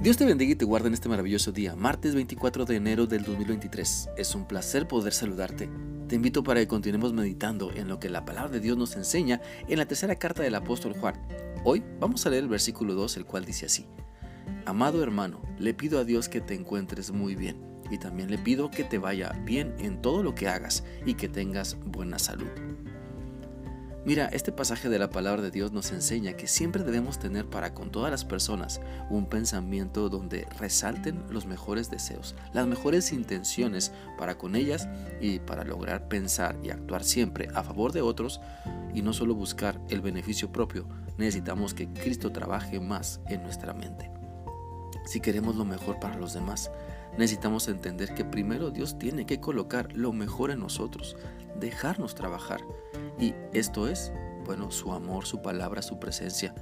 Dios te bendiga y te guarde en este maravilloso día, martes 24 de enero del 2023. Es un placer poder saludarte. Te invito para que continuemos meditando en lo que la palabra de Dios nos enseña en la tercera carta del apóstol Juan. Hoy vamos a leer el versículo 2, el cual dice así. Amado hermano, le pido a Dios que te encuentres muy bien y también le pido que te vaya bien en todo lo que hagas y que tengas buena salud. Mira, este pasaje de la palabra de Dios nos enseña que siempre debemos tener para con todas las personas un pensamiento donde resalten los mejores deseos, las mejores intenciones para con ellas y para lograr pensar y actuar siempre a favor de otros y no solo buscar el beneficio propio, necesitamos que Cristo trabaje más en nuestra mente. Si queremos lo mejor para los demás, necesitamos entender que primero Dios tiene que colocar lo mejor en nosotros, dejarnos trabajar. Y esto es, bueno, su amor, su palabra, su presencia.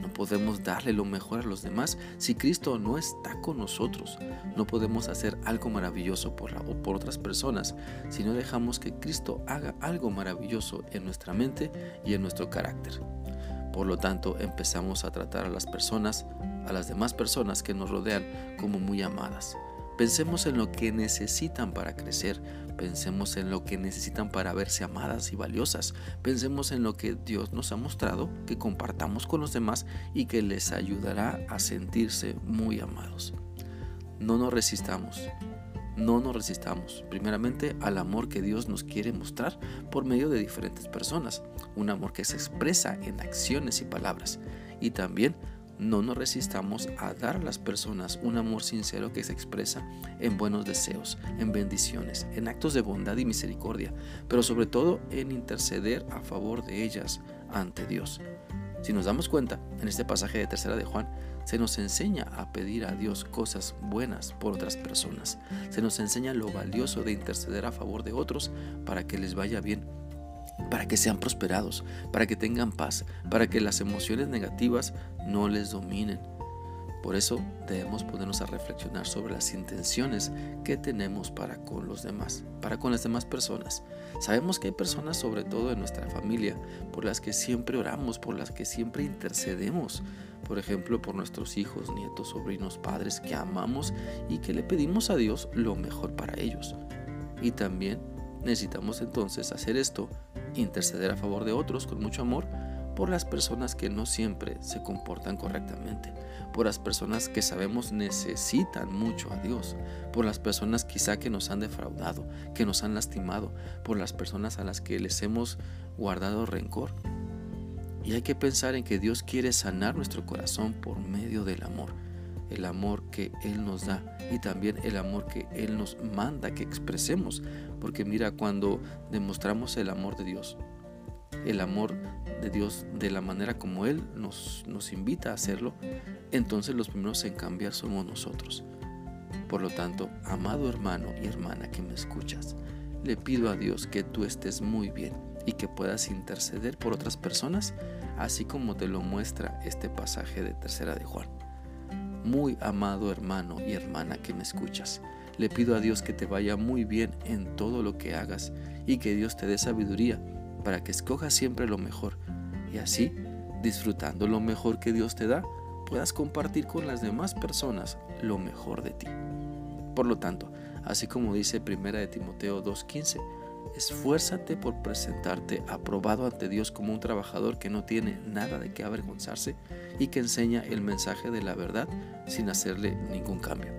No podemos darle lo mejor a los demás si Cristo no está con nosotros. No podemos hacer algo maravilloso por, la, o por otras personas si no dejamos que Cristo haga algo maravilloso en nuestra mente y en nuestro carácter. Por lo tanto, empezamos a tratar a las personas, a las demás personas que nos rodean como muy amadas. Pensemos en lo que necesitan para crecer, pensemos en lo que necesitan para verse amadas y valiosas, pensemos en lo que Dios nos ha mostrado que compartamos con los demás y que les ayudará a sentirse muy amados. No nos resistamos, no nos resistamos, primeramente al amor que Dios nos quiere mostrar por medio de diferentes personas, un amor que se expresa en acciones y palabras, y también no nos resistamos a dar a las personas un amor sincero que se expresa en buenos deseos, en bendiciones, en actos de bondad y misericordia, pero sobre todo en interceder a favor de ellas ante Dios. Si nos damos cuenta, en este pasaje de tercera de Juan, se nos enseña a pedir a Dios cosas buenas por otras personas. Se nos enseña lo valioso de interceder a favor de otros para que les vaya bien para que sean prosperados, para que tengan paz, para que las emociones negativas no les dominen. Por eso debemos ponernos a reflexionar sobre las intenciones que tenemos para con los demás, para con las demás personas. Sabemos que hay personas, sobre todo en nuestra familia, por las que siempre oramos, por las que siempre intercedemos. Por ejemplo, por nuestros hijos, nietos, sobrinos, padres que amamos y que le pedimos a Dios lo mejor para ellos. Y también necesitamos entonces hacer esto interceder a favor de otros con mucho amor por las personas que no siempre se comportan correctamente, por las personas que sabemos necesitan mucho a Dios, por las personas quizá que nos han defraudado, que nos han lastimado, por las personas a las que les hemos guardado rencor. Y hay que pensar en que Dios quiere sanar nuestro corazón por medio del amor, el amor que Él nos da y también el amor que Él nos manda que expresemos. Porque mira, cuando demostramos el amor de Dios, el amor de Dios de la manera como Él nos, nos invita a hacerlo, entonces los primeros en cambiar somos nosotros. Por lo tanto, amado hermano y hermana que me escuchas, le pido a Dios que tú estés muy bien y que puedas interceder por otras personas, así como te lo muestra este pasaje de Tercera de Juan. Muy amado hermano y hermana que me escuchas, le pido a Dios que te vaya muy bien en todo lo que hagas y que Dios te dé sabiduría para que escojas siempre lo mejor y así, disfrutando lo mejor que Dios te da, puedas compartir con las demás personas lo mejor de ti. Por lo tanto, así como dice 1 de Timoteo 2.15, esfuérzate por presentarte aprobado ante Dios como un trabajador que no tiene nada de qué avergonzarse y que enseña el mensaje de la verdad sin hacerle ningún cambio.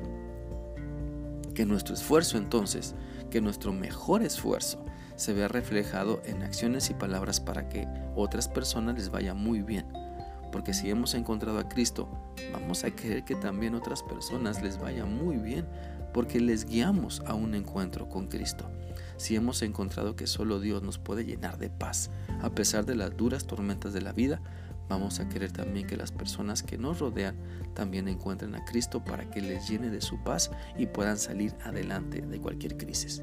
Que nuestro esfuerzo entonces, que nuestro mejor esfuerzo se vea reflejado en acciones y palabras para que otras personas les vaya muy bien. Porque si hemos encontrado a Cristo, vamos a querer que también otras personas les vaya muy bien, porque les guiamos a un encuentro con Cristo. Si hemos encontrado que solo Dios nos puede llenar de paz, a pesar de las duras tormentas de la vida, vamos a querer también que las personas que nos rodean también encuentren a Cristo para que les llene de su paz y puedan salir adelante de cualquier crisis.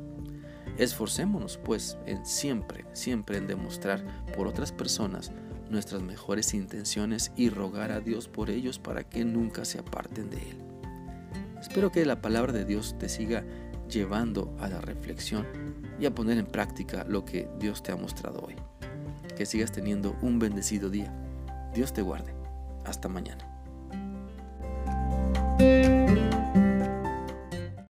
Esforcémonos pues en siempre, siempre en demostrar por otras personas nuestras mejores intenciones y rogar a Dios por ellos para que nunca se aparten de Él. Espero que la palabra de Dios te siga llevando a la reflexión y a poner en práctica lo que Dios te ha mostrado hoy. Que sigas teniendo un bendecido día. Dios te guarde. Hasta mañana.